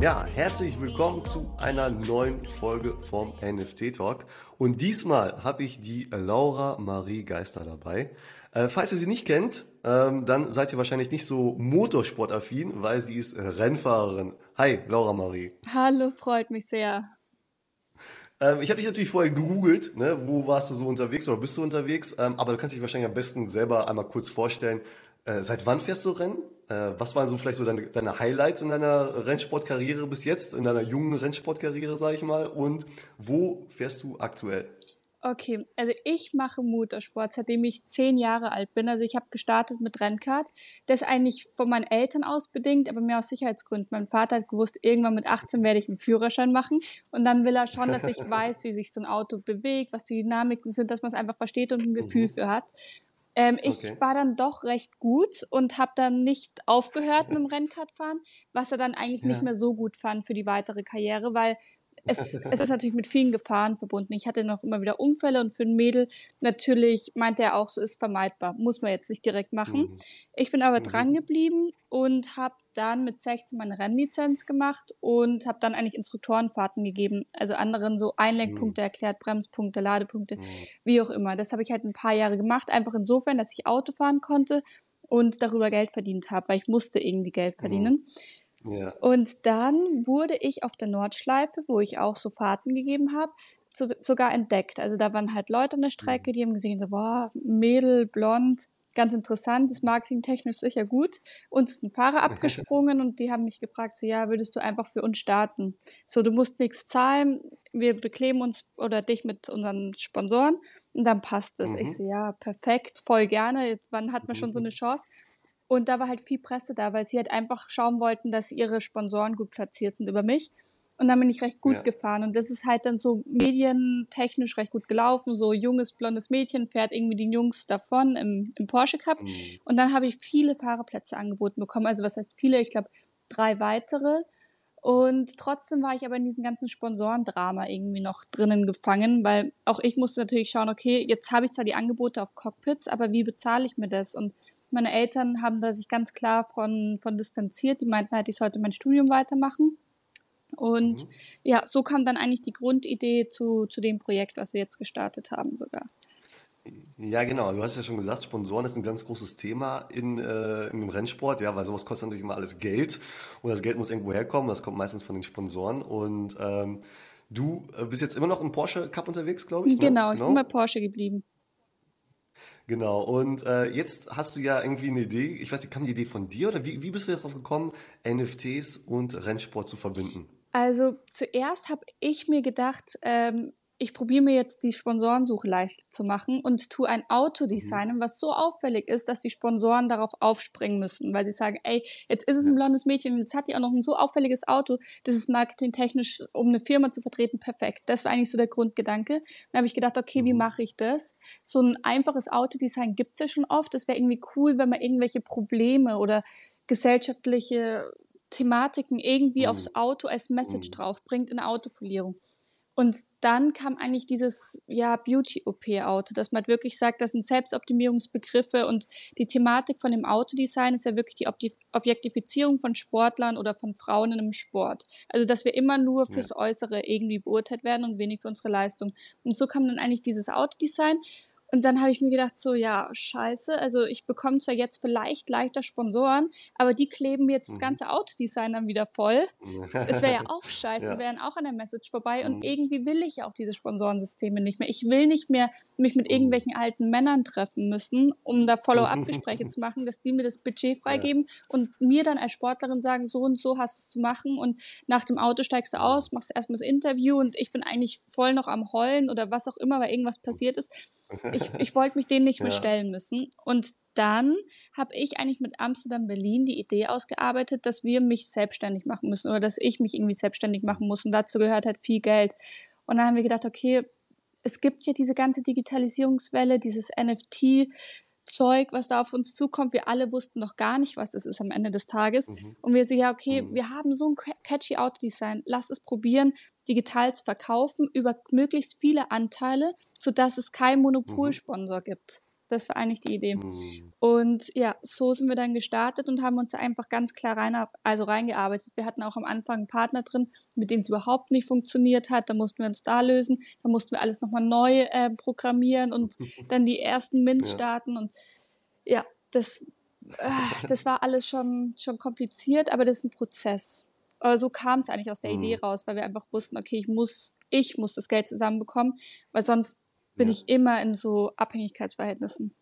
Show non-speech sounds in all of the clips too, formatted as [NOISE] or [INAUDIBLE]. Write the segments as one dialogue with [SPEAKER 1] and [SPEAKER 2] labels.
[SPEAKER 1] Ja, herzlich willkommen zu einer neuen Folge vom NFT Talk. Und diesmal habe ich die Laura Marie Geister dabei. Äh, falls ihr sie nicht kennt, ähm, dann seid ihr wahrscheinlich nicht so motorsportaffin, weil sie ist Rennfahrerin. Hi, Laura Marie.
[SPEAKER 2] Hallo, freut mich sehr.
[SPEAKER 1] Ähm, ich habe dich natürlich vorher gegoogelt, ne? wo warst du so unterwegs oder bist du unterwegs? Ähm, aber du kannst dich wahrscheinlich am besten selber einmal kurz vorstellen. Äh, seit wann fährst du Rennen? Äh, was waren so vielleicht so deine, deine Highlights in deiner Rennsportkarriere bis jetzt, in deiner jungen Rennsportkarriere, sage ich mal? Und wo fährst du aktuell?
[SPEAKER 2] Okay, also ich mache Motorsport, seitdem ich zehn Jahre alt bin. Also ich habe gestartet mit Rennkart. Das ist eigentlich von meinen Eltern aus bedingt, aber mehr aus Sicherheitsgründen. Mein Vater hat gewusst, irgendwann mit 18 werde ich einen Führerschein machen. Und dann will er schon, dass ich [LAUGHS] weiß, wie sich so ein Auto bewegt, was die Dynamiken sind, dass man es einfach versteht und ein Gefühl mhm. für hat. Ähm, ich okay. war dann doch recht gut und habe dann nicht aufgehört mit dem [LAUGHS] Rennkartfahren, was er dann eigentlich ja. nicht mehr so gut fand für die weitere Karriere, weil es, es ist natürlich mit vielen Gefahren verbunden. Ich hatte noch immer wieder Unfälle und für ein Mädel natürlich meinte er auch, so ist vermeidbar. Muss man jetzt nicht direkt machen. Mhm. Ich bin aber mhm. dran geblieben und habe dann mit 16 meine Rennlizenz gemacht und habe dann eigentlich Instruktorenfahrten gegeben. Also anderen so Einlenkpunkte mhm. erklärt, Bremspunkte, Ladepunkte, mhm. wie auch immer. Das habe ich halt ein paar Jahre gemacht. Einfach insofern, dass ich Auto fahren konnte und darüber Geld verdient habe, weil ich musste irgendwie Geld mhm. Ja. Und dann wurde ich auf der Nordschleife, wo ich auch so Fahrten gegeben habe, zu, sogar entdeckt. Also da waren halt Leute an der Strecke, mhm. die haben gesehen, so, boah, Mädel, blond, ganz interessant, ist marketingtechnisch sicher gut. Uns ist ein Fahrer abgesprungen [LAUGHS] und die haben mich gefragt, so, ja, würdest du einfach für uns starten? So, du musst nichts zahlen, wir bekleben uns oder dich mit unseren Sponsoren und dann passt es. Mhm. Ich so, ja, perfekt, voll gerne, wann hat man schon so eine [LAUGHS] Chance? Und da war halt viel Presse da, weil sie halt einfach schauen wollten, dass ihre Sponsoren gut platziert sind über mich. Und dann bin ich recht gut ja. gefahren. Und das ist halt dann so medientechnisch recht gut gelaufen. So junges, blondes Mädchen fährt irgendwie die Jungs davon im, im Porsche Cup. Mhm. Und dann habe ich viele Fahrerplätze angeboten bekommen. Also was heißt viele? Ich glaube drei weitere. Und trotzdem war ich aber in diesem ganzen Sponsorendrama irgendwie noch drinnen gefangen, weil auch ich musste natürlich schauen, okay, jetzt habe ich zwar die Angebote auf Cockpits, aber wie bezahle ich mir das? Und meine Eltern haben da sich ganz klar von, von distanziert. Die meinten halt, ich sollte mein Studium weitermachen. Und mhm. ja, so kam dann eigentlich die Grundidee zu, zu dem Projekt, was wir jetzt gestartet haben sogar.
[SPEAKER 1] Ja, genau. Du hast ja schon gesagt, Sponsoren ist ein ganz großes Thema in, äh, im Rennsport, ja, weil sowas kostet natürlich immer alles Geld und das Geld muss irgendwo herkommen. Das kommt meistens von den Sponsoren und ähm, du äh, bist jetzt immer noch im Porsche Cup unterwegs, glaube ich.
[SPEAKER 2] Ne? Genau, ich genau. bin bei Porsche geblieben.
[SPEAKER 1] Genau, und äh, jetzt hast du ja irgendwie eine Idee, ich weiß nicht, kam die Idee von dir oder wie, wie bist du jetzt darauf gekommen, NFTs und Rennsport zu verbinden?
[SPEAKER 2] Also zuerst habe ich mir gedacht, ähm, ich probiere mir jetzt die Sponsorensuche leicht zu machen und tue ein Auto designen, mhm. was so auffällig ist, dass die Sponsoren darauf aufspringen müssen, weil sie sagen, ey, jetzt ist es ein blondes Mädchen und jetzt hat die auch noch ein so auffälliges Auto, das ist marketingtechnisch, um eine Firma zu vertreten, perfekt. Das war eigentlich so der Grundgedanke. Dann habe ich gedacht, okay, wie mhm. mache ich das? So ein einfaches Autodesign gibt's ja schon oft. Das wäre irgendwie cool, wenn man irgendwelche Probleme oder gesellschaftliche Thematiken irgendwie mhm. aufs Auto als Message mhm. draufbringt in der Autofolierung. Und dann kam eigentlich dieses ja Beauty-OP-Auto, dass man wirklich sagt, das sind Selbstoptimierungsbegriffe und die Thematik von dem Autodesign ist ja wirklich die Objektifizierung von Sportlern oder von Frauen in einem Sport. Also dass wir immer nur fürs Äußere irgendwie beurteilt werden und wenig für unsere Leistung. Und so kam dann eigentlich dieses Autodesign. Und dann habe ich mir gedacht, so ja, scheiße, also ich bekomme zwar jetzt vielleicht leichter Sponsoren, aber die kleben mir jetzt das mhm. ganze Autodesign dann wieder voll. Das wäre ja auch [LAUGHS] scheiße, ja. wären auch an der Message vorbei. Und mhm. irgendwie will ich auch diese Sponsorensysteme nicht mehr. Ich will nicht mehr mich mit mhm. irgendwelchen alten Männern treffen müssen, um da Follow-up-Gespräche [LAUGHS] zu machen, dass die mir das Budget freigeben ja. und mir dann als Sportlerin sagen, so und so hast du es zu machen und nach dem Auto steigst du aus, machst erstmal das Interview und ich bin eigentlich voll noch am Heulen oder was auch immer, weil irgendwas passiert ist ich, [LAUGHS] ich wollte mich denen nicht mehr ja. stellen müssen. Und dann habe ich eigentlich mit Amsterdam Berlin die Idee ausgearbeitet, dass wir mich selbstständig machen müssen oder dass ich mich irgendwie selbstständig machen muss. Und dazu gehört halt viel Geld. Und dann haben wir gedacht, okay, es gibt ja diese ganze Digitalisierungswelle, dieses NFT. Zeug, was da auf uns zukommt. Wir alle wussten noch gar nicht, was das ist am Ende des Tages. Mhm. Und wir so, ja, okay, mhm. wir haben so ein catchy Autodesign. Lasst es probieren, digital zu verkaufen über möglichst viele Anteile, sodass es keinen Monopolsponsor mhm. gibt. Das war eigentlich die Idee. Mhm. Und ja, so sind wir dann gestartet und haben uns einfach ganz klar rein, also reingearbeitet. Wir hatten auch am Anfang einen Partner drin, mit dem es überhaupt nicht funktioniert hat. Da mussten wir uns da lösen. Da mussten wir alles nochmal neu äh, programmieren und [LAUGHS] dann die ersten Mints ja. starten. Und ja, das, äh, das war alles schon, schon kompliziert, aber das ist ein Prozess. Aber so kam es eigentlich aus der mhm. Idee raus, weil wir einfach wussten, okay, ich muss, ich muss das Geld zusammenbekommen, weil sonst bin ja. ich immer in so Abhängigkeitsverhältnissen.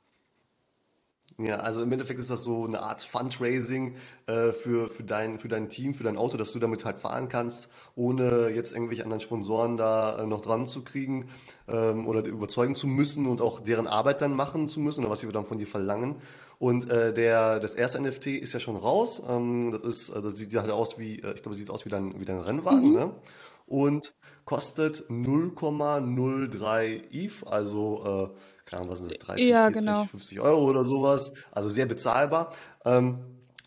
[SPEAKER 1] Ja, also im Endeffekt ist das so eine Art Fundraising äh, für, für, dein, für dein Team, für dein Auto, dass du damit halt fahren kannst, ohne jetzt irgendwelche anderen Sponsoren da äh, noch dran zu kriegen ähm, oder überzeugen zu müssen und auch deren Arbeit dann machen zu müssen oder was sie dann von dir verlangen. Und äh, der, das erste NFT ist ja schon raus. Ähm, das, ist, äh, das sieht halt aus wie, äh, ich glaube, sieht aus wie dein, wie dein Rennwagen, mhm. ne? Und kostet 0,03 ETH, also äh, keine Ahnung, was sind das, 30, ja, 40, genau. 50 Euro oder sowas. Also sehr bezahlbar. Ähm,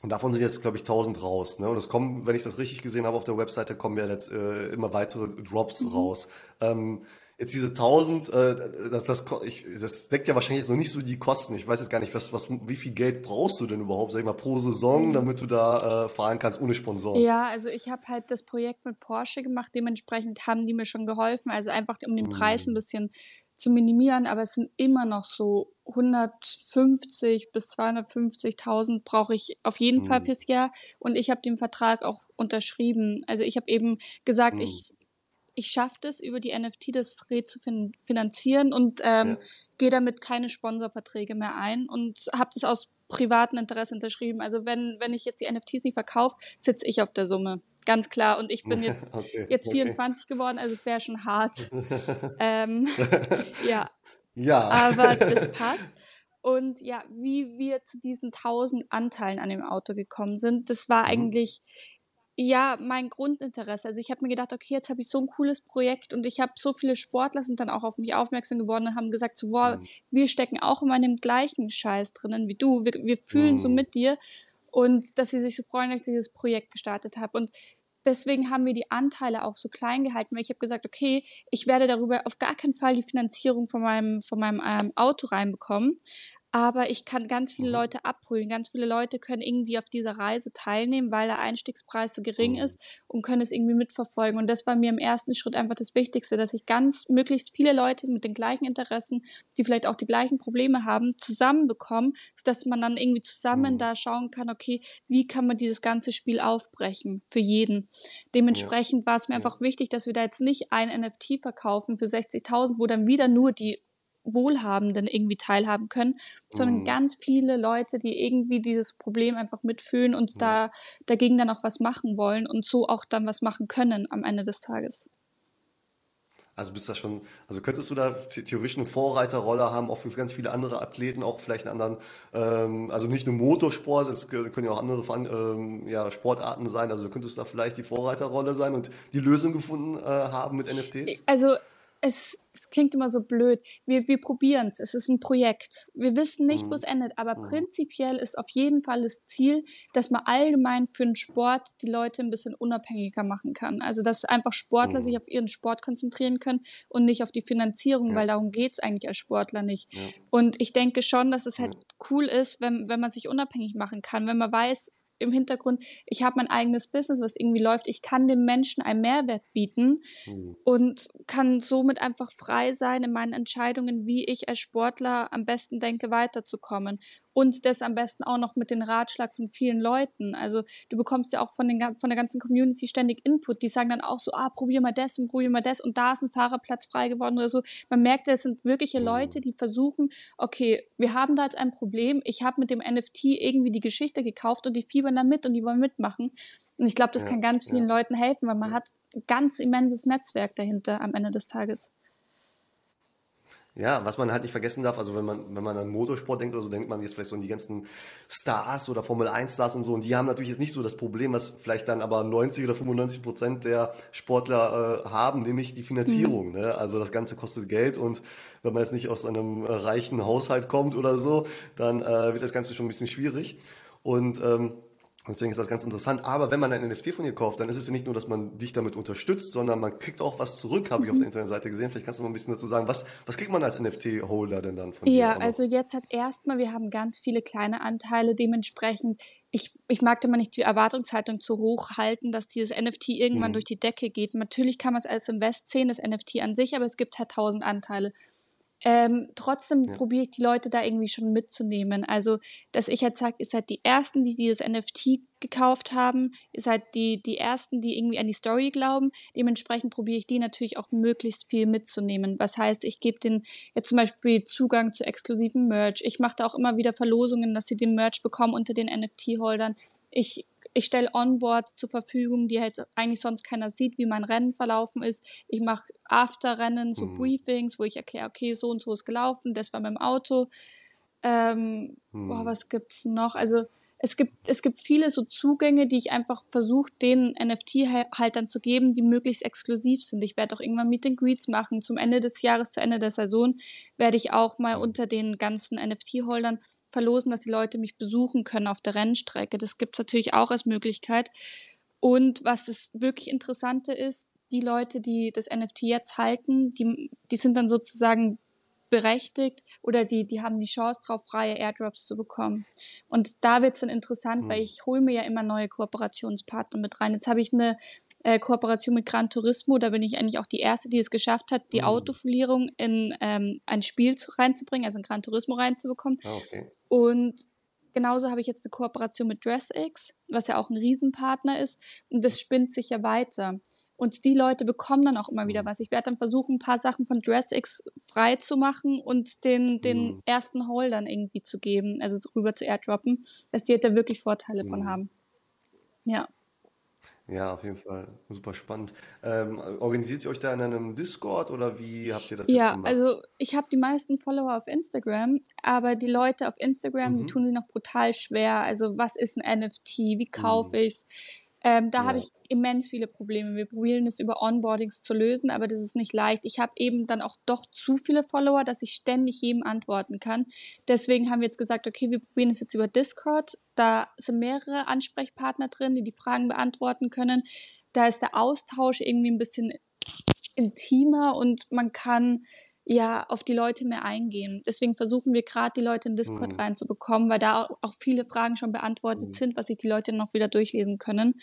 [SPEAKER 1] und davon sind jetzt, glaube ich, 1000 raus. Ne? Und es kommen, wenn ich das richtig gesehen habe auf der Webseite, kommen ja jetzt äh, immer weitere Drops mhm. raus. Ähm, jetzt diese 1000, äh, das, das, ich, das deckt ja wahrscheinlich jetzt noch nicht so die Kosten. Ich weiß jetzt gar nicht, was, was, wie viel Geld brauchst du denn überhaupt, sag ich mal, pro Saison, mhm. damit du da äh, fahren kannst ohne Sponsoren?
[SPEAKER 2] Ja, also ich habe halt das Projekt mit Porsche gemacht. Dementsprechend haben die mir schon geholfen. Also einfach um den Preis mhm. ein bisschen zu minimieren, aber es sind immer noch so 150 bis 250.000 brauche ich auf jeden mhm. Fall fürs Jahr und ich habe den Vertrag auch unterschrieben. Also ich habe eben gesagt, mhm. ich ich schaffe das über die NFT das Rät zu fin finanzieren und ähm, ja. gehe damit keine Sponsorverträge mehr ein und habe das aus privaten Interesse unterschrieben. Also wenn wenn ich jetzt die NFTs nicht verkaufe, sitze ich auf der Summe ganz klar. Und ich bin [LAUGHS] jetzt, okay, jetzt 24 okay. geworden, also es wäre schon hart. [LAUGHS] ähm, [LAUGHS] ja. Ja. Aber das passt. Und ja, wie wir zu diesen 1000 Anteilen an dem Auto gekommen sind, das war mhm. eigentlich ja mein Grundinteresse. Also ich habe mir gedacht, okay, jetzt habe ich so ein cooles Projekt und ich habe so viele Sportler sind dann auch auf mich aufmerksam geworden und haben gesagt, so, wow, mhm. wir stecken auch immer in dem gleichen Scheiß drinnen wie du. Wir, wir fühlen mhm. so mit dir und dass sie sich so freuen, dass ich dieses Projekt gestartet habe. Und deswegen haben wir die Anteile auch so klein gehalten, weil ich habe gesagt, okay, ich werde darüber auf gar keinen Fall die Finanzierung von meinem, von meinem ähm, Auto reinbekommen aber ich kann ganz viele mhm. Leute abholen. Ganz viele Leute können irgendwie auf dieser Reise teilnehmen, weil der Einstiegspreis so gering mhm. ist und können es irgendwie mitverfolgen. Und das war mir im ersten Schritt einfach das Wichtigste, dass ich ganz möglichst viele Leute mit den gleichen Interessen, die vielleicht auch die gleichen Probleme haben, zusammenbekomme, sodass man dann irgendwie zusammen mhm. da schauen kann, okay, wie kann man dieses ganze Spiel aufbrechen für jeden. Dementsprechend war es mir einfach wichtig, dass wir da jetzt nicht ein NFT verkaufen für 60.000, wo dann wieder nur die Wohlhabenden irgendwie teilhaben können, sondern mhm. ganz viele Leute, die irgendwie dieses Problem einfach mitfühlen und ja. da dagegen dann auch was machen wollen und so auch dann was machen können am Ende des Tages.
[SPEAKER 1] Also bist da schon, also könntest du da theoretisch eine Vorreiterrolle haben, auch für ganz viele andere Athleten, auch vielleicht in anderen, ähm, also nicht nur Motorsport, es können ja auch andere ähm, ja, Sportarten sein, also könntest du da vielleicht die Vorreiterrolle sein und die Lösung gefunden äh, haben mit NFTs?
[SPEAKER 2] Also es klingt immer so blöd. Wir, wir probieren es. Es ist ein Projekt. Wir wissen nicht, mhm. wo es endet. Aber mhm. prinzipiell ist auf jeden Fall das Ziel, dass man allgemein für den Sport die Leute ein bisschen unabhängiger machen kann. Also, dass einfach Sportler mhm. sich auf ihren Sport konzentrieren können und nicht auf die Finanzierung, ja. weil darum geht's eigentlich als Sportler nicht. Ja. Und ich denke schon, dass es halt cool ist, wenn, wenn man sich unabhängig machen kann, wenn man weiß, im Hintergrund, ich habe mein eigenes Business, was irgendwie läuft. Ich kann dem Menschen einen Mehrwert bieten mhm. und kann somit einfach frei sein in meinen Entscheidungen, wie ich als Sportler am besten denke, weiterzukommen und das am besten auch noch mit den Ratschlag von vielen Leuten. Also du bekommst ja auch von, den, von der ganzen Community ständig Input. Die sagen dann auch so, ah, probier mal das und probier mal das und da ist ein Fahrerplatz frei geworden oder so. Man merkt, es sind wirkliche mhm. Leute, die versuchen, okay, wir haben da jetzt ein Problem. Ich habe mit dem NFT irgendwie die Geschichte gekauft und die fiebern da mit und die wollen mitmachen. Und ich glaube, das ja, kann ganz vielen ja. Leuten helfen, weil man hat ein ganz immenses Netzwerk dahinter am Ende des Tages.
[SPEAKER 1] Ja, was man halt nicht vergessen darf, also wenn man, wenn man an Motorsport denkt oder so, denkt man jetzt vielleicht so an die ganzen Stars oder Formel 1 Stars und so, und die haben natürlich jetzt nicht so das Problem, was vielleicht dann aber 90 oder 95 Prozent der Sportler äh, haben, nämlich die Finanzierung. Mhm. Ne? Also das Ganze kostet Geld und wenn man jetzt nicht aus einem reichen Haushalt kommt oder so, dann äh, wird das Ganze schon ein bisschen schwierig. Und ähm, Deswegen ist das ganz interessant. Aber wenn man ein NFT von dir kauft, dann ist es ja nicht nur, dass man dich damit unterstützt, sondern man kriegt auch was zurück, habe ich auf der mhm. Internetseite gesehen. Vielleicht kannst du mal ein bisschen dazu sagen. Was, was kriegt man als NFT-Holder denn dann von
[SPEAKER 2] dir? Ja, also jetzt hat erstmal, wir haben ganz viele kleine Anteile. Dementsprechend, ich, ich mag da mal nicht die Erwartungshaltung zu hoch halten, dass dieses NFT irgendwann hm. durch die Decke geht. Natürlich kann man es als Invest sehen, das NFT an sich, aber es gibt halt tausend Anteile. Ähm, trotzdem ja. probiere ich die Leute da irgendwie schon mitzunehmen. Also, dass ich jetzt sage, ihr seid die Ersten, die dieses NFT gekauft haben, ihr seid die, die Ersten, die irgendwie an die Story glauben. Dementsprechend probiere ich die natürlich auch möglichst viel mitzunehmen. Was heißt, ich gebe denen jetzt zum Beispiel Zugang zu exklusiven Merch. Ich mache da auch immer wieder Verlosungen, dass sie den Merch bekommen unter den NFT-Holdern. Ich ich stelle Onboards zur Verfügung, die halt eigentlich sonst keiner sieht, wie mein Rennen verlaufen ist. Ich mache After-Rennen, so mhm. Briefings, wo ich erkläre, okay, so und so ist gelaufen, das war mit dem Auto. Ähm, mhm. boah, was gibt's noch? Also es gibt, es gibt viele so Zugänge, die ich einfach versuche, den NFT-Haltern zu geben, die möglichst exklusiv sind. Ich werde auch irgendwann Meet and Greets machen. Zum Ende des Jahres, zu Ende der Saison, werde ich auch mal unter den ganzen NFT-Holdern verlosen, dass die Leute mich besuchen können auf der Rennstrecke. Das gibt's natürlich auch als Möglichkeit. Und was das wirklich Interessante ist, die Leute, die das NFT jetzt halten, die, die sind dann sozusagen berechtigt oder die, die haben die Chance drauf, freie Airdrops zu bekommen. Und da wird's dann interessant, mhm. weil ich hole mir ja immer neue Kooperationspartner mit rein. Jetzt habe ich eine äh, Kooperation mit Gran Turismo, da bin ich eigentlich auch die erste, die es geschafft hat, die mhm. Autofolierung in ähm, ein Spiel zu, reinzubringen, also in Gran Turismo reinzubekommen. Ah, okay. Und genauso habe ich jetzt eine Kooperation mit DressX, was ja auch ein Riesenpartner ist. Und das spinnt sich ja weiter. Und die Leute bekommen dann auch immer wieder mhm. was. Ich werde dann versuchen, ein paar Sachen von DressX frei zu machen und den, den mhm. ersten Haul dann irgendwie zu geben, also rüber zu airdroppen, dass die halt da wirklich Vorteile mhm. von haben. Ja.
[SPEAKER 1] Ja, auf jeden Fall. Super spannend. Ähm, organisiert ihr euch da in einem Discord oder wie habt ihr das
[SPEAKER 2] ja, gemacht? Ja, also ich habe die meisten Follower auf Instagram, aber die Leute auf Instagram, mhm. die tun sich noch brutal schwer. Also was ist ein NFT? Wie kaufe mhm. ich's? Ähm, da ja. habe ich immens viele Probleme. Wir probieren es über Onboardings zu lösen, aber das ist nicht leicht. Ich habe eben dann auch doch zu viele Follower, dass ich ständig jedem antworten kann. Deswegen haben wir jetzt gesagt, okay, wir probieren es jetzt über Discord. Da sind mehrere Ansprechpartner drin, die die Fragen beantworten können. Da ist der Austausch irgendwie ein bisschen intimer und man kann ja auf die Leute mehr eingehen. Deswegen versuchen wir gerade die Leute in Discord mhm. reinzubekommen, weil da auch viele Fragen schon beantwortet mhm. sind, was sich die Leute noch wieder durchlesen können.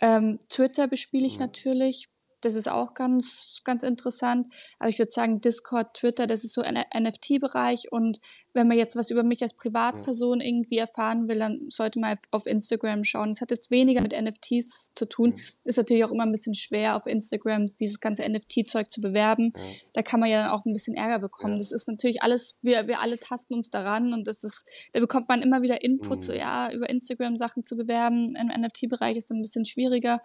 [SPEAKER 2] Ähm, Twitter bespiele ich mhm. natürlich. Das ist auch ganz, ganz interessant. Aber ich würde sagen, Discord, Twitter, das ist so ein NFT-Bereich. Und wenn man jetzt was über mich als Privatperson irgendwie erfahren will, dann sollte man auf Instagram schauen. Das hat jetzt weniger mit NFTs zu tun. Ist natürlich auch immer ein bisschen schwer, auf Instagram dieses ganze NFT-Zeug zu bewerben. Da kann man ja dann auch ein bisschen Ärger bekommen. Das ist natürlich alles, wir, wir alle tasten uns daran und das ist, da bekommt man immer wieder Input, so ja, über Instagram Sachen zu bewerben. Im NFT-Bereich ist dann ein bisschen schwieriger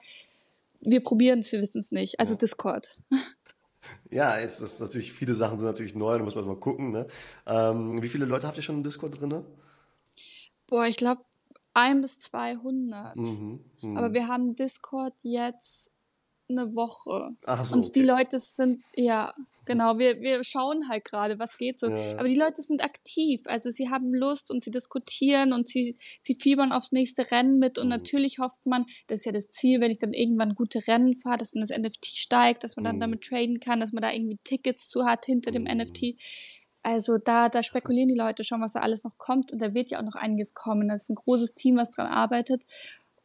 [SPEAKER 2] wir probieren es, wir wissen es nicht. Also ja. Discord. [LAUGHS]
[SPEAKER 1] Ja, es ist natürlich, viele Sachen sind natürlich neu, da muss man mal gucken. Ne? Ähm, wie viele Leute habt ihr schon im Discord drin?
[SPEAKER 2] Boah, ich glaube ein bis 200. Mhm, mh. Aber wir haben Discord jetzt eine Woche. Ach so, und die Leute sind, ja, genau, wir, wir schauen halt gerade, was geht so. Ja. Aber die Leute sind aktiv, also sie haben Lust und sie diskutieren und sie, sie fiebern aufs nächste Rennen mit und mhm. natürlich hofft man, das ist ja das Ziel, wenn ich dann irgendwann gute Rennen fahre, dass dann das NFT steigt, dass man dann mhm. damit traden kann, dass man da irgendwie Tickets zu hat hinter dem mhm. NFT. Also da, da spekulieren die Leute schon, was da alles noch kommt und da wird ja auch noch einiges kommen. Das ist ein großes Team, was dran arbeitet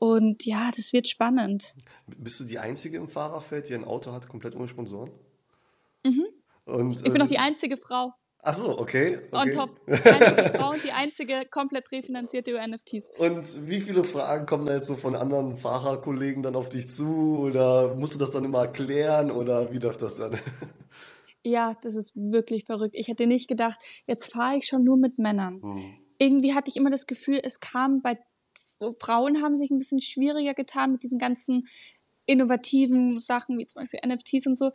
[SPEAKER 2] und ja, das wird spannend.
[SPEAKER 1] Bist du die Einzige im Fahrerfeld, die ein Auto hat, komplett ohne Sponsoren?
[SPEAKER 2] Mhm. Und, ich bin auch die einzige Frau.
[SPEAKER 1] Ach so, okay. okay.
[SPEAKER 2] On top. Die einzige [LAUGHS] Frau und die einzige komplett refinanzierte über NFTs.
[SPEAKER 1] Und wie viele Fragen kommen da jetzt so von anderen Fahrerkollegen dann auf dich zu? Oder musst du das dann immer erklären? Oder wie läuft das dann? [LAUGHS]
[SPEAKER 2] Ja, das ist wirklich verrückt. Ich hätte nicht gedacht, jetzt fahre ich schon nur mit Männern. Hm. Irgendwie hatte ich immer das Gefühl, es kam bei so Frauen haben sich ein bisschen schwieriger getan mit diesen ganzen innovativen Sachen, wie zum Beispiel NFTs und so.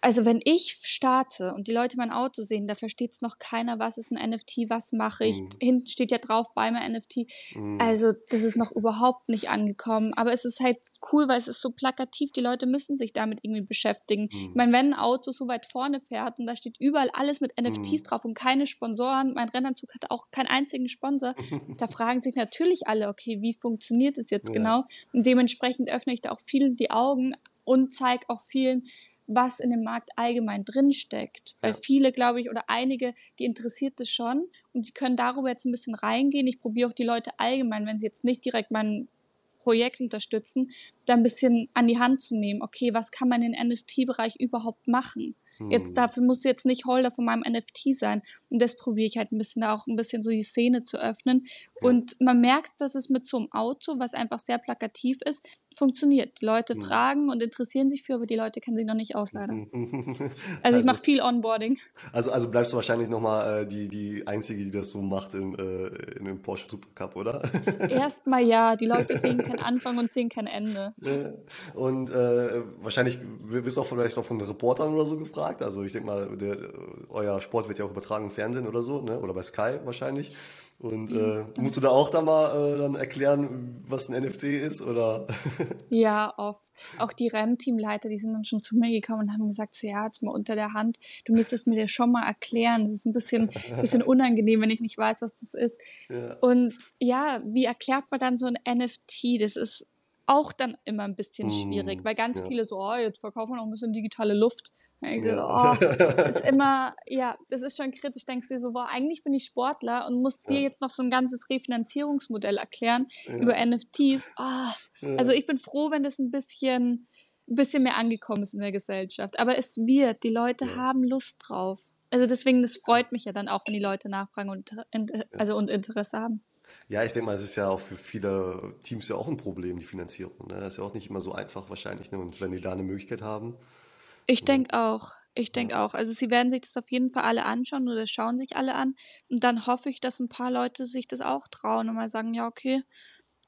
[SPEAKER 2] Also wenn ich starte und die Leute mein Auto sehen, da versteht es noch keiner, was ist ein NFT, was mache ich. Mhm. Hinten steht ja drauf bei mir NFT. Mhm. Also das ist noch überhaupt nicht angekommen. Aber es ist halt cool, weil es ist so plakativ. Die Leute müssen sich damit irgendwie beschäftigen. Mhm. Ich meine, wenn ein Auto so weit vorne fährt und da steht überall alles mit NFTs mhm. drauf und keine Sponsoren, mein Rennanzug hat auch keinen einzigen Sponsor, [LAUGHS] da fragen sich natürlich alle, okay, wie funktioniert es jetzt ja. genau? Und dementsprechend öffne ich da auch vielen die Augen und zeige auch vielen, was in dem Markt allgemein drinsteckt. Weil ja. viele, glaube ich, oder einige, die interessiert es schon und die können darüber jetzt ein bisschen reingehen. Ich probiere auch die Leute allgemein, wenn sie jetzt nicht direkt mein Projekt unterstützen, da ein bisschen an die Hand zu nehmen. Okay, was kann man im NFT-Bereich überhaupt machen? Jetzt hm. dafür musst du jetzt nicht Holder von meinem NFT sein. Und das probiere ich halt ein bisschen da auch ein bisschen so die Szene zu öffnen. Und man merkt, dass es mit so einem Auto, was einfach sehr plakativ ist, funktioniert. Die Leute mhm. fragen und interessieren sich für, aber die Leute kennen sich noch nicht aus, leider. also, also ich mache viel Onboarding.
[SPEAKER 1] Also, also bleibst du wahrscheinlich nochmal äh, die, die Einzige, die das so macht im, äh, in dem Porsche Supercup, oder? [LAUGHS]
[SPEAKER 2] Erstmal ja. Die Leute sehen keinen Anfang und sehen kein Ende.
[SPEAKER 1] Und äh, wahrscheinlich wirst du auch vielleicht auch von Reportern oder so gefragt. Also ich denke mal, der, euer Sport wird ja auch übertragen im Fernsehen oder so, ne? oder bei Sky wahrscheinlich. Und äh, musst du da auch da mal äh, dann erklären, was ein NFT ist, oder? [LAUGHS]
[SPEAKER 2] ja, oft. Auch die Rennteamleiter, die sind dann schon zu mir gekommen und haben gesagt, so, ja, jetzt mal unter der Hand, du müsstest mir das schon mal erklären. Das ist ein bisschen, [LAUGHS] bisschen unangenehm, wenn ich nicht weiß, was das ist. Ja. Und ja, wie erklärt man dann so ein NFT? Das ist auch dann immer ein bisschen schwierig, mm, weil ganz ja. viele so, oh, jetzt verkaufen wir noch ein bisschen digitale Luft. Ich so, oh, [LAUGHS] ist immer, ja, das ist schon kritisch. Denkst du dir so, boah, eigentlich bin ich Sportler und muss dir jetzt noch so ein ganzes Refinanzierungsmodell erklären ja. über NFTs. Oh, also ich bin froh, wenn das ein bisschen, ein bisschen mehr angekommen ist in der Gesellschaft. Aber es wird, die Leute haben Lust drauf. Also deswegen, das freut mich ja dann auch, wenn die Leute nachfragen und, also und Interesse haben.
[SPEAKER 1] Ja, ich denke mal, es ist ja auch für viele Teams ja auch ein Problem, die Finanzierung. Ne? Das ist ja auch nicht immer so einfach wahrscheinlich. Ne? Und wenn die da eine Möglichkeit haben,
[SPEAKER 2] ich denke auch. Ich denke auch. Also sie werden sich das auf jeden Fall alle anschauen oder schauen sich alle an. Und dann hoffe ich, dass ein paar Leute sich das auch trauen und mal sagen, ja, okay,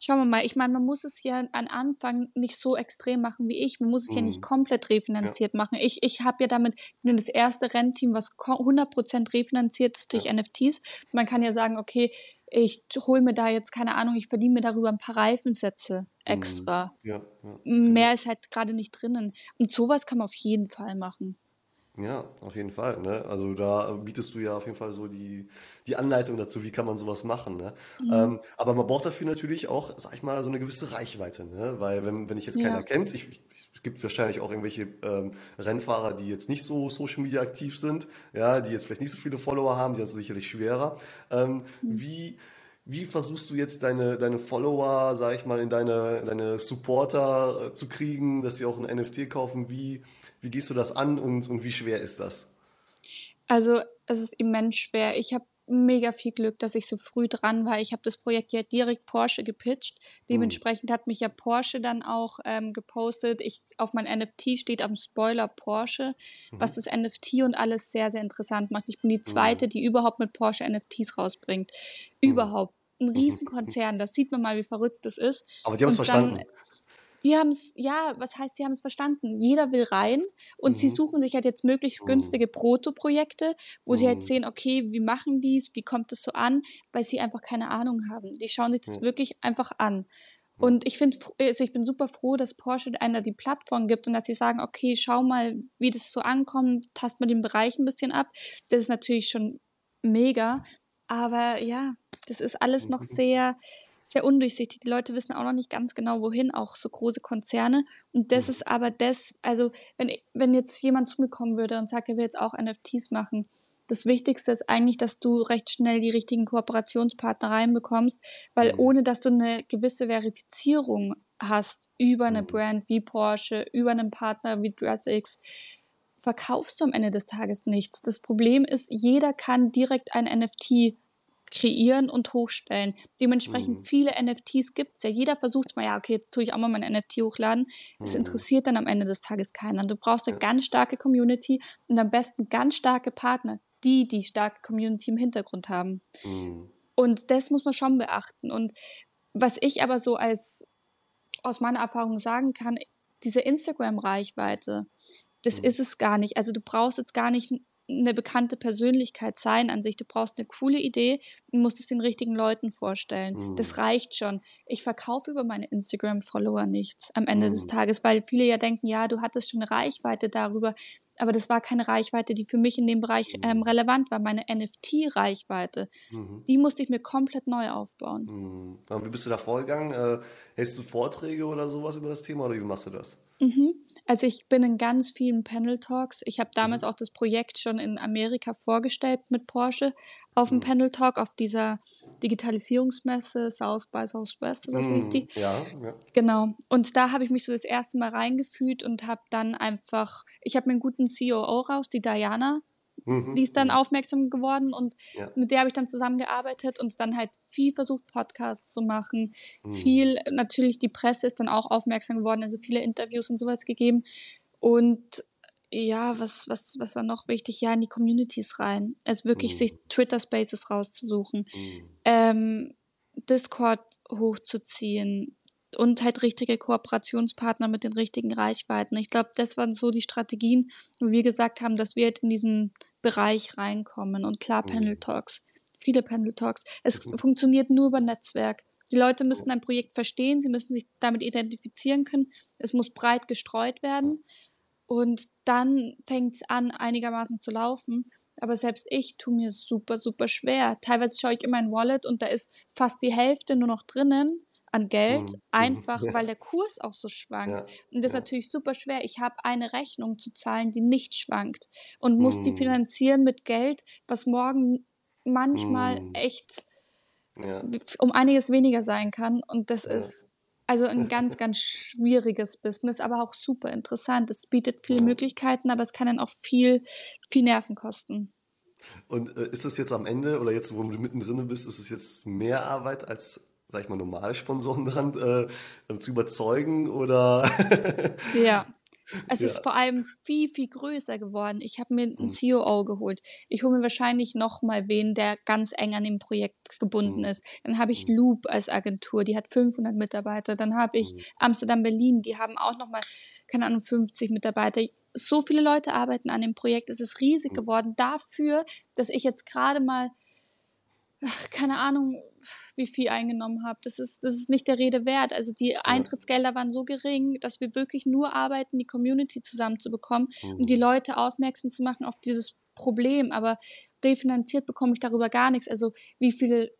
[SPEAKER 2] schauen wir mal. Ich meine, man muss es ja an Anfang nicht so extrem machen wie ich. Man muss es mhm. ja nicht mhm. komplett refinanziert ja. machen. Ich, ich habe ja damit bin das erste Rennteam, was 100% refinanziert ist durch ja. NFTs. Man kann ja sagen, okay, ich hole mir da jetzt, keine Ahnung, ich verdiene mir darüber ein paar Reifensätze mhm. extra. Ja, ja, Mehr ist halt gerade nicht drinnen. Und sowas kann man auf jeden Fall machen.
[SPEAKER 1] Ja, auf jeden Fall. Ne? Also da bietest du ja auf jeden Fall so die, die Anleitung dazu, wie kann man sowas machen. Ne? Mhm. Ähm, aber man braucht dafür natürlich auch, sag ich mal, so eine gewisse Reichweite. Ne? Weil wenn, wenn ich jetzt keiner ja. kennt, ich, ich, es gibt wahrscheinlich auch irgendwelche ähm, Rennfahrer, die jetzt nicht so Social Media aktiv sind, ja, die jetzt vielleicht nicht so viele Follower haben, die haben es sicherlich schwerer. Ähm, mhm. Wie wie versuchst du jetzt deine, deine Follower, sag ich mal, in deine, deine Supporter äh, zu kriegen, dass sie auch ein NFT kaufen? Wie, wie gehst du das an und, und wie schwer ist das?
[SPEAKER 2] Also es ist immens schwer. Ich habe mega viel Glück, dass ich so früh dran war. Ich habe das Projekt ja direkt Porsche gepitcht. Dementsprechend hat mich ja Porsche dann auch ähm, gepostet. Ich auf mein NFT steht am Spoiler Porsche, mhm. was das NFT und alles sehr sehr interessant macht. Ich bin die zweite, mhm. die überhaupt mit Porsche NFTs rausbringt. Mhm. Überhaupt ein Riesenkonzern. Das sieht man mal, wie verrückt das ist.
[SPEAKER 1] Aber die haben es verstanden. Dann,
[SPEAKER 2] die haben es, ja, was heißt, sie haben es verstanden? Jeder will rein und mhm. sie suchen sich halt jetzt möglichst mhm. günstige Proto-Projekte, wo mhm. sie halt mhm. sehen, okay, wie machen die es, wie kommt es so an, weil sie einfach keine Ahnung haben. Die schauen sich das wirklich einfach an. Und ich finde, also ich bin super froh, dass Porsche einer die Plattform gibt und dass sie sagen, okay, schau mal, wie das so ankommt, tast mal den Bereich ein bisschen ab. Das ist natürlich schon mega. Aber ja, das ist alles noch mhm. sehr, sehr undurchsichtig. Die Leute wissen auch noch nicht ganz genau, wohin, auch so große Konzerne. Und das mhm. ist aber das, also wenn, wenn jetzt jemand zu mir kommen würde und sagt, er will jetzt auch NFTs machen, das Wichtigste ist eigentlich, dass du recht schnell die richtigen Kooperationspartner reinbekommst, weil mhm. ohne dass du eine gewisse Verifizierung hast über eine mhm. Brand wie Porsche, über einen Partner wie DressX, verkaufst du am Ende des Tages nichts. Das Problem ist, jeder kann direkt ein NFT kreieren und hochstellen. Dementsprechend mhm. viele NFTs gibt es ja. Jeder versucht mal, ja, okay, jetzt tue ich auch mal mein NFT hochladen. Es mhm. interessiert dann am Ende des Tages keiner. Du brauchst eine ganz starke Community und am besten ganz starke Partner, die die starke Community im Hintergrund haben. Mhm. Und das muss man schon beachten. Und was ich aber so als aus meiner Erfahrung sagen kann, diese Instagram-Reichweite, Das mhm. ist es gar nicht. Also du brauchst jetzt gar nicht eine bekannte Persönlichkeit sein an sich. Du brauchst eine coole Idee und musst es den richtigen Leuten vorstellen. Mhm. Das reicht schon. Ich verkaufe über meine Instagram-Follower nichts am Ende mhm. des Tages, weil viele ja denken, ja, du hattest schon eine Reichweite darüber aber das war keine Reichweite, die für mich in dem Bereich mhm. ähm, relevant war. Meine NFT-Reichweite, mhm. die musste ich mir komplett neu aufbauen.
[SPEAKER 1] Mhm. Wie bist du da vorgegangen? Äh, hältst du Vorträge oder sowas über das Thema oder wie machst du das?
[SPEAKER 2] Mhm. Also ich bin in ganz vielen Panel Talks. Ich habe damals mhm. auch das Projekt schon in Amerika vorgestellt mit Porsche auf dem mhm. Panel Talk auf dieser Digitalisierungsmesse South by Southwest oder so mhm. die.
[SPEAKER 1] Ja, ja.
[SPEAKER 2] Genau. Und da habe ich mich so das erste Mal reingefühlt und habe dann einfach, ich habe mir einen guten COO raus, die Diana, Mhm. Die ist dann mhm. aufmerksam geworden und ja. mit der habe ich dann zusammengearbeitet und dann halt viel versucht, Podcasts zu machen. Mhm. Viel, natürlich die Presse ist dann auch aufmerksam geworden, also viele Interviews und sowas gegeben. Und ja, was, was, was war noch wichtig? Ja, in die Communities rein. Also wirklich mhm. sich Twitter Spaces rauszusuchen, mhm. ähm, Discord hochzuziehen, und halt richtige Kooperationspartner mit den richtigen Reichweiten. Ich glaube, das waren so die Strategien, wo wir gesagt haben, dass wir halt in diesen Bereich reinkommen. Und klar, mhm. Panel Talks, viele Panel Talks. Es mhm. funktioniert nur über Netzwerk. Die Leute müssen ein Projekt verstehen, sie müssen sich damit identifizieren können. Es muss breit gestreut werden. Und dann fängt es an, einigermaßen zu laufen. Aber selbst ich tue mir super, super schwer. Teilweise schaue ich in mein Wallet und da ist fast die Hälfte nur noch drinnen an Geld, mhm. einfach ja. weil der Kurs auch so [LAUGHS] schwankt. Ja. Und das ist natürlich super schwer. Ich habe eine Rechnung zu zahlen, die nicht schwankt und muss mhm. die finanzieren mit Geld, was morgen manchmal mhm. echt um einiges weniger sein kann. Und das ist also ein [LAUGHS] ganz, ganz schwieriges Business, aber auch super interessant. Es bietet viele Möglichkeiten, aber es kann dann auch viel, viel Nerven kosten.
[SPEAKER 1] Und äh, ist es jetzt am Ende oder jetzt, wo du mittendrin bist, ist es jetzt mehr Arbeit als sag ich mal, normale Sponsoren dran äh, zu überzeugen oder? [LAUGHS]
[SPEAKER 2] ja. Es ja. ist vor allem viel, viel größer geworden. Ich habe mir einen mhm. COO geholt. Ich hole mir wahrscheinlich noch mal wen, der ganz eng an dem Projekt gebunden mhm. ist. Dann habe ich mhm. Loop als Agentur, die hat 500 Mitarbeiter. Dann habe ich mhm. Amsterdam, Berlin, die haben auch noch mal, keine Ahnung, 50 Mitarbeiter. So viele Leute arbeiten an dem Projekt. Es ist riesig mhm. geworden dafür, dass ich jetzt gerade mal ach, keine Ahnung, wie viel eingenommen habe. Das ist, das ist nicht der Rede wert. Also die Eintrittsgelder waren so gering, dass wir wirklich nur arbeiten, die Community zusammenzubekommen mhm. und die Leute aufmerksam zu machen auf dieses Problem. Aber refinanziert bekomme ich darüber gar nichts. Also wie viele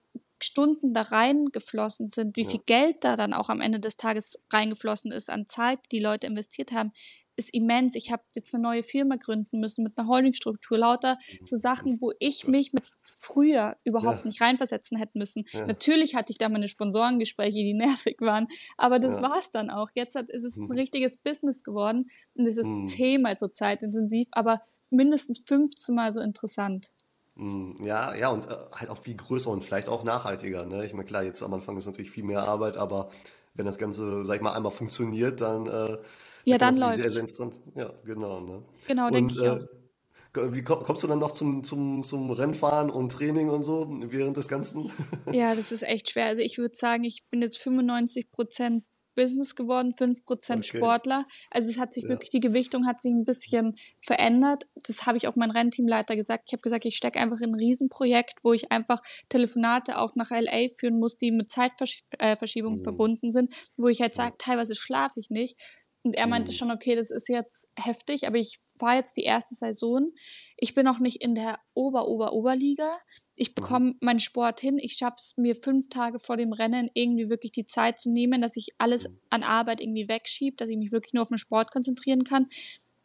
[SPEAKER 2] Stunden da reingeflossen sind, wie ja. viel Geld da dann auch am Ende des Tages reingeflossen ist an Zeit, die Leute investiert haben, ist immens. Ich habe jetzt eine neue Firma gründen müssen mit einer Holdingstruktur, lauter so Sachen, wo ich mich mit früher überhaupt ja. nicht reinversetzen hätte müssen. Ja. Natürlich hatte ich da meine Sponsorengespräche, die [LAUGHS] nervig waren, aber das ja. war's dann auch. Jetzt hat, ist es ein mhm. richtiges Business geworden und es ist mhm. zehnmal so zeitintensiv, aber mindestens 15 Mal so interessant.
[SPEAKER 1] Mhm. Ja, ja, und äh, halt auch viel größer und vielleicht auch nachhaltiger. Ne? Ich meine, klar, jetzt am Anfang ist natürlich viel mehr Arbeit, aber wenn das Ganze, sag ich mal, einmal funktioniert, dann äh,
[SPEAKER 2] ja, dann läuft
[SPEAKER 1] sehr, sehr. Ja, genau. Ne?
[SPEAKER 2] Genau, denke ich auch.
[SPEAKER 1] Äh, wie kommst du dann noch zum, zum, zum Rennfahren und Training und so während des Ganzen? [LAUGHS]
[SPEAKER 2] Ja, das ist echt schwer. Also ich würde sagen, ich bin jetzt 95 Prozent Business geworden, 5% okay. Sportler. Also es hat sich ja. wirklich, die Gewichtung hat sich ein bisschen verändert. Das habe ich auch meinem Rennteamleiter gesagt. Ich habe gesagt, ich stecke einfach in ein Riesenprojekt, wo ich einfach Telefonate auch nach LA führen muss, die mit Zeitverschiebung mhm. verbunden sind, wo ich halt sage, teilweise schlafe ich nicht. Und er meinte mhm. schon, okay, das ist jetzt heftig, aber ich fahre jetzt die erste Saison. Ich bin noch nicht in der Ober-Ober-Oberliga. Ich mhm. bekomme meinen Sport hin. Ich schaffe es mir fünf Tage vor dem Rennen irgendwie wirklich die Zeit zu nehmen, dass ich alles mhm. an Arbeit irgendwie wegschiebe, dass ich mich wirklich nur auf den Sport konzentrieren kann.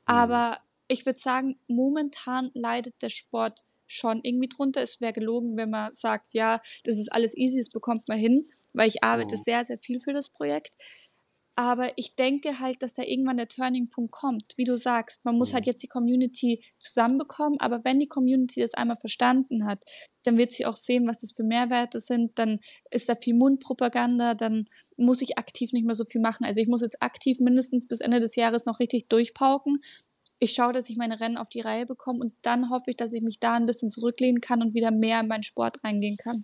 [SPEAKER 2] Aber ich würde sagen, momentan leidet der Sport schon irgendwie drunter. Es wäre gelogen, wenn man sagt, ja, das ist alles easy, das bekommt man hin, weil ich arbeite sehr, sehr viel für das Projekt. Aber ich denke halt, dass da irgendwann der Turning-Punkt kommt. Wie du sagst, man muss halt jetzt die Community zusammenbekommen, aber wenn die Community das einmal verstanden hat, dann wird sie auch sehen, was das für Mehrwerte sind, dann ist da viel Mundpropaganda, dann muss ich aktiv nicht mehr so viel machen. Also ich muss jetzt aktiv mindestens bis Ende des Jahres noch richtig durchpauken. Ich schaue, dass ich meine Rennen auf die Reihe bekomme und dann hoffe ich, dass ich mich da ein bisschen zurücklehnen kann und wieder mehr in meinen Sport reingehen kann.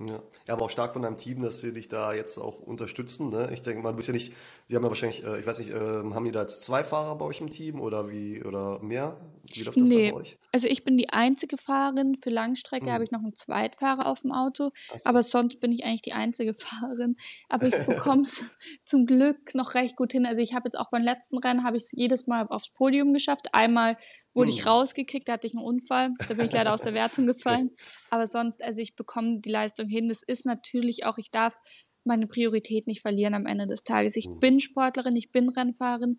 [SPEAKER 1] Ja. ja, aber auch stark von deinem Team, dass sie dich da jetzt auch unterstützen. Ne? Ich denke mal, du bist ja nicht, die haben ja wahrscheinlich, äh, ich weiß nicht, äh, haben die da jetzt zwei Fahrer bei euch im Team oder wie oder mehr? Wie
[SPEAKER 2] läuft das nee. bei euch? Also ich bin die einzige Fahrerin. Für Langstrecke hm. habe ich noch einen Zweitfahrer auf dem Auto, so. aber sonst bin ich eigentlich die einzige [LAUGHS] Fahrerin. Aber ich [LAUGHS] bekomme es zum Glück noch recht gut hin. Also ich habe jetzt auch beim letzten Rennen habe ich es jedes Mal aufs Podium geschafft. Einmal wurde hm. ich rausgekickt, da hatte ich einen Unfall, da bin ich leider aus der Wertung [LAUGHS] gefallen. Aber sonst, also ich bekomme die Leistung hin. Das ist natürlich auch, ich darf meine Priorität nicht verlieren am Ende des Tages. Ich hm. bin Sportlerin, ich bin Rennfahrerin.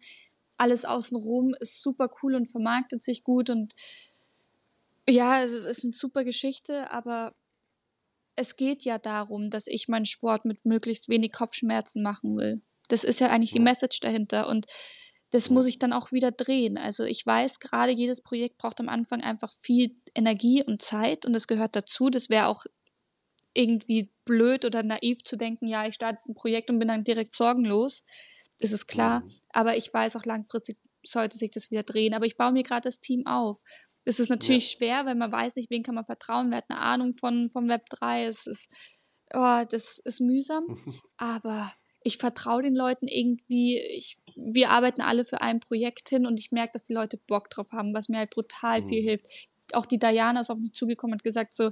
[SPEAKER 2] Alles außenrum ist super cool und vermarktet sich gut und ja, ist eine super Geschichte, aber es geht ja darum, dass ich meinen Sport mit möglichst wenig Kopfschmerzen machen will. Das ist ja eigentlich die Message dahinter und das muss ich dann auch wieder drehen. Also ich weiß, gerade jedes Projekt braucht am Anfang einfach viel Energie und Zeit und das gehört dazu. Das wäre auch irgendwie blöd oder naiv zu denken, ja, ich starte jetzt ein Projekt und bin dann direkt sorgenlos. Das ist klar. Aber ich weiß auch langfristig sollte sich das wieder drehen. Aber ich baue mir gerade das Team auf. Es ist natürlich ja. schwer, weil man weiß nicht, wen kann man vertrauen. Wer hat eine Ahnung von, von Web 3. Es ist, oh, das ist mühsam. [LAUGHS] Aber ich vertraue den Leuten irgendwie. Ich, wir arbeiten alle für ein Projekt hin und ich merke, dass die Leute Bock drauf haben, was mir halt brutal mhm. viel hilft. Auch die Diana ist auf mich zugekommen und gesagt so,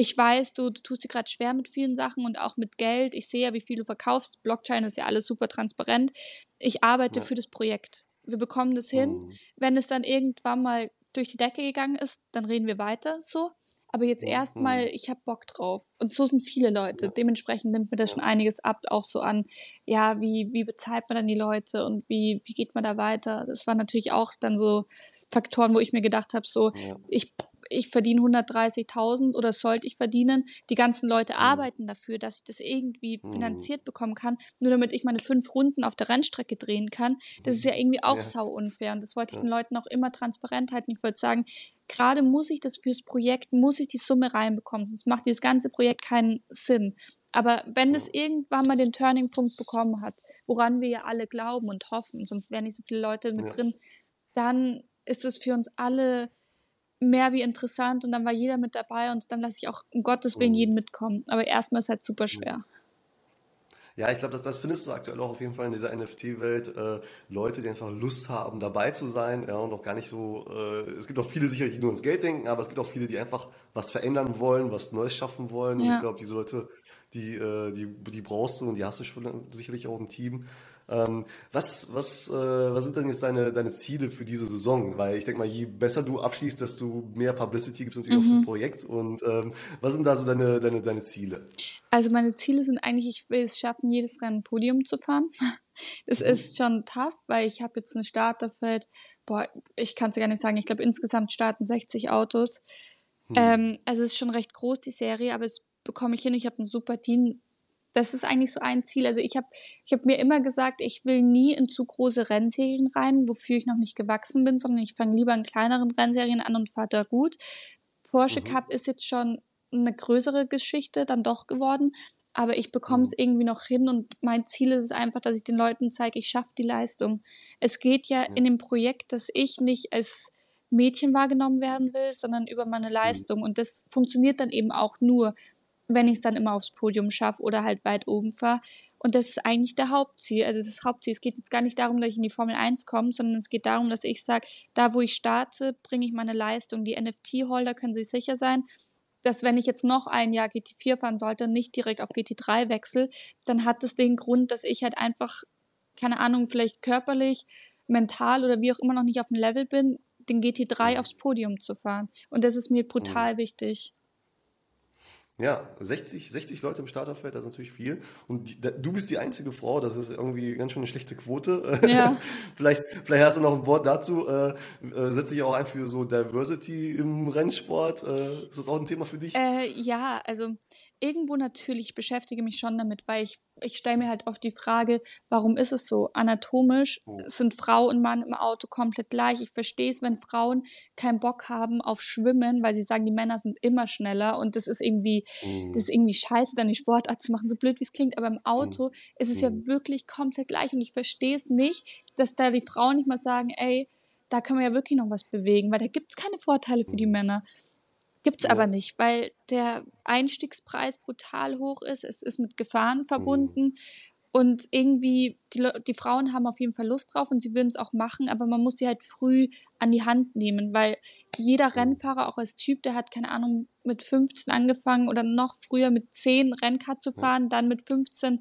[SPEAKER 2] ich weiß, du, du tust dir gerade schwer mit vielen Sachen und auch mit Geld. Ich sehe ja, wie viel du verkaufst. Blockchain ist ja alles super transparent. Ich arbeite ja. für das Projekt. Wir bekommen das hin. Mhm. Wenn es dann irgendwann mal durch die Decke gegangen ist, dann reden wir weiter so. Aber jetzt mhm. erstmal, ich habe Bock drauf. Und so sind viele Leute. Ja. Dementsprechend nimmt mir das schon einiges ab, auch so an, ja, wie, wie bezahlt man dann die Leute und wie, wie geht man da weiter? Das waren natürlich auch dann so Faktoren, wo ich mir gedacht habe, so, ja. ich ich verdiene 130.000 oder sollte ich verdienen. Die ganzen Leute mhm. arbeiten dafür, dass ich das irgendwie mhm. finanziert bekommen kann, nur damit ich meine fünf Runden auf der Rennstrecke drehen kann. Das ist ja irgendwie auch ja. sau unfair. Und das wollte ich den Leuten auch immer transparent halten. Ich wollte sagen, gerade muss ich das fürs Projekt, muss ich die Summe reinbekommen, sonst macht dieses ganze Projekt keinen Sinn. Aber wenn es irgendwann mal den Turning-Punkt bekommen hat, woran wir ja alle glauben und hoffen, sonst wären nicht so viele Leute mit ja. drin, dann ist es für uns alle mehr wie interessant und dann war jeder mit dabei und dann lasse ich auch um Gottes Willen mhm. jeden mitkommen. Aber erstmal ist halt super schwer.
[SPEAKER 1] Ja, ich glaube, das, das findest du aktuell auch auf jeden Fall in dieser NFT-Welt. Äh, Leute, die einfach Lust haben, dabei zu sein, ja, und auch gar nicht so. Äh, es gibt auch viele sicherlich, die nur ins Geld denken, aber es gibt auch viele, die einfach was verändern wollen, was Neues schaffen wollen. Ja. Und ich glaube, diese Leute, die, äh, die, die brauchst du und die hast du sicherlich auch im Team. Ähm, was, was, äh, was sind denn jetzt deine, deine Ziele für diese Saison? Weil ich denke mal, je besser du abschließt, desto mehr Publicity gibt es natürlich mhm. auch für Projekt. Und ähm, was sind da so deine, deine, deine Ziele?
[SPEAKER 2] Also meine Ziele sind eigentlich, ich will es schaffen, jedes Rennen Podium zu fahren. [LAUGHS] Das mhm. ist schon tough, weil ich habe jetzt ein Starterfeld, boah, ich kann es gar nicht sagen, ich glaube insgesamt starten 60 Autos. Mhm. Ähm, also es ist schon recht groß, die Serie, aber es bekomme ich hin. Ich habe ein super Team, das ist eigentlich so ein Ziel. Also ich habe ich hab mir immer gesagt, ich will nie in zu große Rennserien rein, wofür ich noch nicht gewachsen bin, sondern ich fange lieber in kleineren Rennserien an und fahre da gut. Porsche mhm. Cup ist jetzt schon eine größere Geschichte dann doch geworden, aber ich bekomme es mhm. irgendwie noch hin und mein Ziel ist es einfach, dass ich den Leuten zeige, ich schaffe die Leistung. Es geht ja, ja, in dem Projekt, dass ich nicht als Mädchen wahrgenommen werden will, sondern über meine mhm. Leistung. Und das funktioniert dann eben auch nur, wenn ich es dann immer aufs Podium schaffe oder halt weit oben fahre. Und das ist eigentlich der Hauptziel. Also das Hauptziel. Es geht jetzt gar nicht darum, dass ich in die Formel 1 komme, sondern es geht darum, dass ich sage, da wo ich starte, bringe ich meine Leistung. Die NFT-Holder können sich sicher sein, dass wenn ich jetzt noch ein Jahr GT4 fahren sollte und nicht direkt auf GT3 wechsle, dann hat das den Grund, dass ich halt einfach, keine Ahnung, vielleicht körperlich, mental oder wie auch immer noch nicht auf dem Level bin, den GT3 aufs Podium zu fahren. Und das ist mir brutal mhm. wichtig.
[SPEAKER 1] Ja, 60, 60 Leute im Starterfeld, das ist natürlich viel. Und die, da, du bist die einzige Frau, das ist irgendwie ganz schön eine schlechte Quote. Ja. [LAUGHS] vielleicht, vielleicht hast du noch ein Wort dazu. Äh, äh, setze ich auch ein für so Diversity im Rennsport. Äh, ist das auch ein Thema für dich?
[SPEAKER 2] Äh, ja, also irgendwo natürlich beschäftige mich schon damit, weil ich ich stelle mir halt oft die Frage, warum ist es so? Anatomisch oh. sind Frau und Mann im Auto komplett gleich. Ich verstehe es, wenn Frauen keinen Bock haben auf Schwimmen, weil sie sagen, die Männer sind immer schneller und das ist irgendwie, oh. das ist irgendwie scheiße, dann die Sportart zu machen, so blöd wie es klingt. Aber im Auto oh. ist es ja wirklich komplett gleich und ich verstehe es nicht, dass da die Frauen nicht mal sagen, ey, da kann man ja wirklich noch was bewegen, weil da gibt es keine Vorteile für die Männer. Gibt's ja. aber nicht, weil der Einstiegspreis brutal hoch ist. Es ist mit Gefahren mhm. verbunden. Mhm. Und irgendwie, die, die Frauen haben auf jeden Fall Lust drauf und sie würden es auch machen, aber man muss die halt früh an die Hand nehmen, weil jeder mhm. Rennfahrer, auch als Typ, der hat, keine Ahnung, mit 15 angefangen oder noch früher mit 10 Rennkart zu fahren, dann mit 15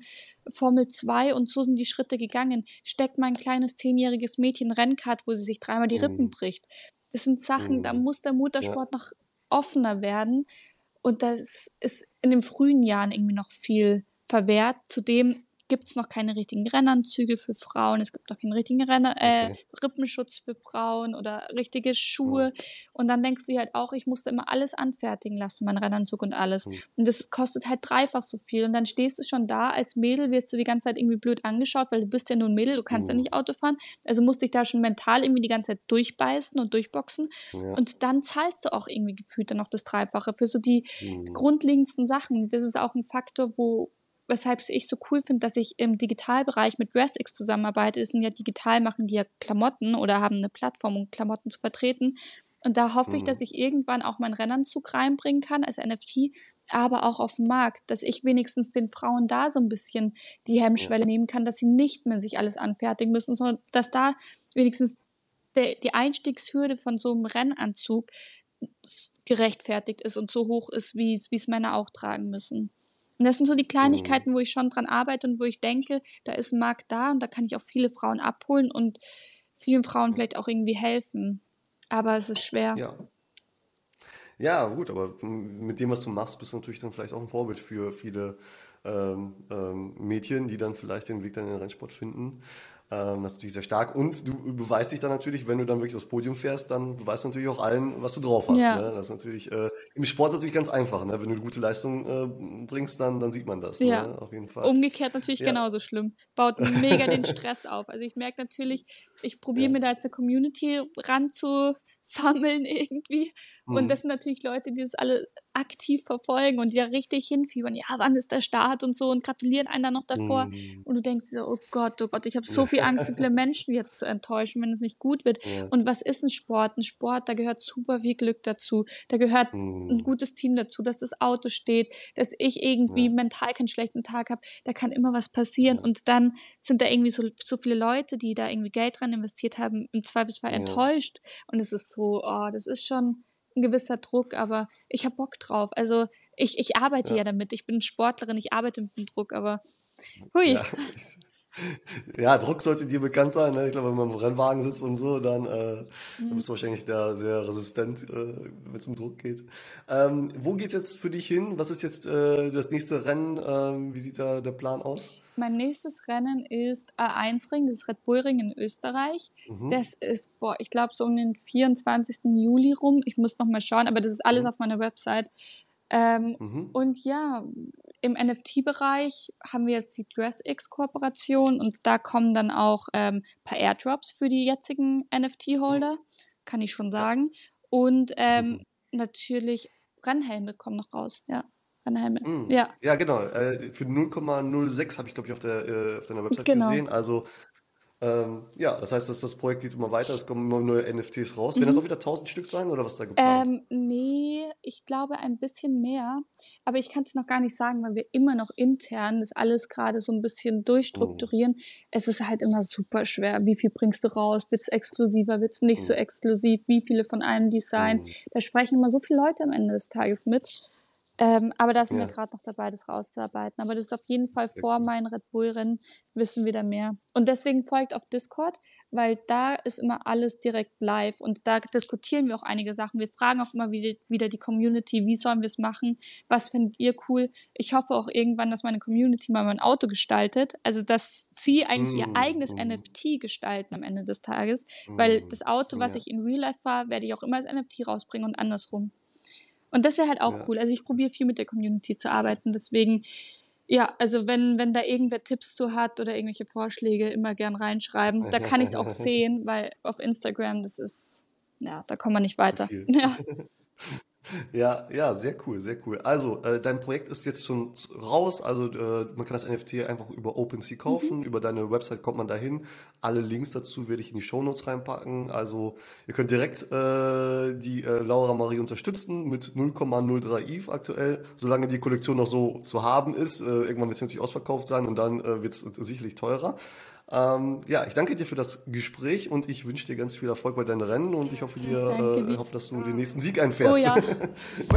[SPEAKER 2] Formel 2 und so sind die Schritte gegangen. Steckt mein kleines zehnjähriges Mädchen Rennkart, wo sie sich dreimal die Rippen mhm. bricht. Das sind Sachen, da muss der Motorsport ja. noch offener werden. Und das ist in den frühen Jahren irgendwie noch viel verwehrt. Zudem gibt es noch keine richtigen Rennanzüge für Frauen, es gibt noch keinen richtigen Renner, äh, okay. Rippenschutz für Frauen oder richtige Schuhe. Oh. Und dann denkst du halt auch, ich musste immer alles anfertigen lassen, mein Rennanzug und alles. Mhm. Und das kostet halt dreifach so viel. Und dann stehst du schon da als Mädel, wirst du die ganze Zeit irgendwie blöd angeschaut, weil du bist ja nur ein Mädel, du kannst mhm. ja nicht Auto fahren. Also musst dich da schon mental irgendwie die ganze Zeit durchbeißen und durchboxen. Ja. Und dann zahlst du auch irgendwie gefühlt dann noch das Dreifache für so die mhm. grundlegendsten Sachen. Das ist auch ein Faktor, wo, weshalb ich so cool finde, dass ich im Digitalbereich mit DressX zusammenarbeite. Sind ja digital, machen die ja Klamotten oder haben eine Plattform, um Klamotten zu vertreten. Und da hoffe mhm. ich, dass ich irgendwann auch meinen Rennanzug reinbringen kann als NFT, aber auch auf dem Markt, dass ich wenigstens den Frauen da so ein bisschen die Hemmschwelle ja. nehmen kann, dass sie nicht mehr sich alles anfertigen müssen, sondern dass da wenigstens der, die Einstiegshürde von so einem Rennanzug gerechtfertigt ist und so hoch ist, wie es Männer auch tragen müssen. Und das sind so die Kleinigkeiten, mhm. wo ich schon dran arbeite und wo ich denke, da ist ein Markt da und da kann ich auch viele Frauen abholen und vielen Frauen vielleicht auch irgendwie helfen. Aber es ist schwer.
[SPEAKER 1] Ja. Ja, gut, aber mit dem, was du machst, bist du natürlich dann vielleicht auch ein Vorbild für viele ähm, ähm, Mädchen, die dann vielleicht den Weg dann in den Rennsport finden. Ähm, das ist natürlich sehr stark. Und du beweist dich dann natürlich, wenn du dann wirklich aufs Podium fährst, dann beweist du natürlich auch allen, was du drauf hast. Ja. Ne? Das ist natürlich äh, im Sport ist natürlich ganz einfach. Ne? Wenn du eine gute Leistung äh, bringst, dann, dann sieht man das.
[SPEAKER 2] Ja. Ne? Auf jeden Fall. Umgekehrt natürlich ja. genauso schlimm. Baut mega den Stress auf. Also ich merke natürlich, ich probiere ja. mir da jetzt eine Community ranzusammeln [LAUGHS] irgendwie. Mhm. Und das sind natürlich Leute, die das alle aktiv verfolgen und die da richtig hinfiebern. Ja, wann ist der Start und so und gratulieren einen dann noch davor. Mhm. Und du denkst dir, oh Gott, oh Gott, ich habe so viel Angst, so viele Menschen jetzt zu enttäuschen, wenn es nicht gut wird. Ja. Und was ist ein Sport? Ein Sport, da gehört super viel Glück dazu. Da gehört mhm. ein gutes Team dazu, dass das Auto steht, dass ich irgendwie ja. mental keinen schlechten Tag habe. Da kann immer was passieren. Ja. Und dann sind da irgendwie so, so viele Leute, die da irgendwie Geld dran investiert haben, im Zweifelsfall enttäuscht. Und es ist so, oh, das ist schon ein gewisser Druck, aber ich habe Bock drauf. Also ich, ich arbeite ja. ja. damit. Ich bin Sportlerin, ich arbeite mit dem Druck, aber hui.
[SPEAKER 1] Ja. [LAUGHS] ja Druck sollte dir bekannt sein. Ne? Ich glaube, wenn man im Rennwagen sitzt und so, dann, äh, mhm. bist du wahrscheinlich da sehr resistent, äh, wenn es um Druck geht. Ähm, wo es jetzt für dich hin? Was ist jetzt äh, das nächste Rennen? Ähm, wie sieht da der Plan aus?
[SPEAKER 2] Mein nächstes Rennen ist A1-Ring, das ist Red Bull Ring in Österreich. Mhm. Das ist, boah, ich glaube so um den 24. Juli rum. Ich muss noch mal schauen, aber das ist alles mhm. auf meiner Website. Ähm, mhm. Und ja, im NFT-Bereich haben wir jetzt die DressX-Kooperation und da kommen dann auch ähm, paar Airdrops für die jetzigen NFT-Holder, kann ich schon sagen. Und ähm, mhm. natürlich Rennhelme kommen noch raus, ja. Rennhelme. Mhm. Ja.
[SPEAKER 1] Ja, genau. Äh, für 0,06 habe ich, glaube ich, auf, der, äh, auf deiner Website genau. gesehen. Also ähm, ja, das heißt, dass das Projekt geht immer weiter, es kommen immer neue NFTs raus. Mhm. Werden das auch wieder 1000 Stück sein oder was da
[SPEAKER 2] geplant? Ähm, nee, ich glaube ein bisschen mehr. Aber ich kann es noch gar nicht sagen, weil wir immer noch intern das alles gerade so ein bisschen durchstrukturieren. Mhm. Es ist halt immer super schwer. Wie viel bringst du raus? Wird es exklusiver? Wird es nicht mhm. so exklusiv? Wie viele von einem Design? Mhm. Da sprechen immer so viele Leute am Ende des Tages mit. Ähm, aber da sind ja. wir gerade noch dabei, das rauszuarbeiten. Aber das ist auf jeden Fall vor meinen Red Bull-Rennen, wissen wir da mehr. Und deswegen folgt auf Discord, weil da ist immer alles direkt live und da diskutieren wir auch einige Sachen. Wir fragen auch immer wieder, wieder die Community, wie sollen wir es machen? Was findet ihr cool? Ich hoffe auch irgendwann, dass meine Community mal mein Auto gestaltet. Also, dass sie eigentlich mm, ihr eigenes mm. NFT gestalten am Ende des Tages, mm, weil das Auto, was ja. ich in Real Life fahre, werde ich auch immer als NFT rausbringen und andersrum. Und das wäre halt auch ja. cool. Also ich probiere viel mit der Community zu arbeiten. Deswegen, ja, also wenn, wenn da irgendwer Tipps zu hat oder irgendwelche Vorschläge, immer gern reinschreiben. Da kann ich es auch [LAUGHS] sehen, weil auf Instagram, das ist, ja, da kommt man nicht weiter. [LAUGHS] Ja. [LAUGHS]
[SPEAKER 1] Ja, ja, sehr cool, sehr cool. Also, äh, dein Projekt ist jetzt schon raus. Also, äh, man kann das NFT einfach über OpenSea kaufen. Mhm. Über deine Website kommt man dahin. Alle Links dazu werde ich in die Shownotes reinpacken. Also, ihr könnt direkt äh, die äh, Laura Marie unterstützen mit 0,03 ETH aktuell, solange die Kollektion noch so zu haben ist. Äh, irgendwann wird es natürlich ausverkauft sein und dann äh, wird es sicherlich teurer. Ähm, ja, ich danke dir für das Gespräch und ich wünsche dir ganz viel Erfolg bei deinen Rennen und ich hoffe dir, äh, hoffe, dass du den nächsten Sieg einfährst. Oh ja. [LAUGHS]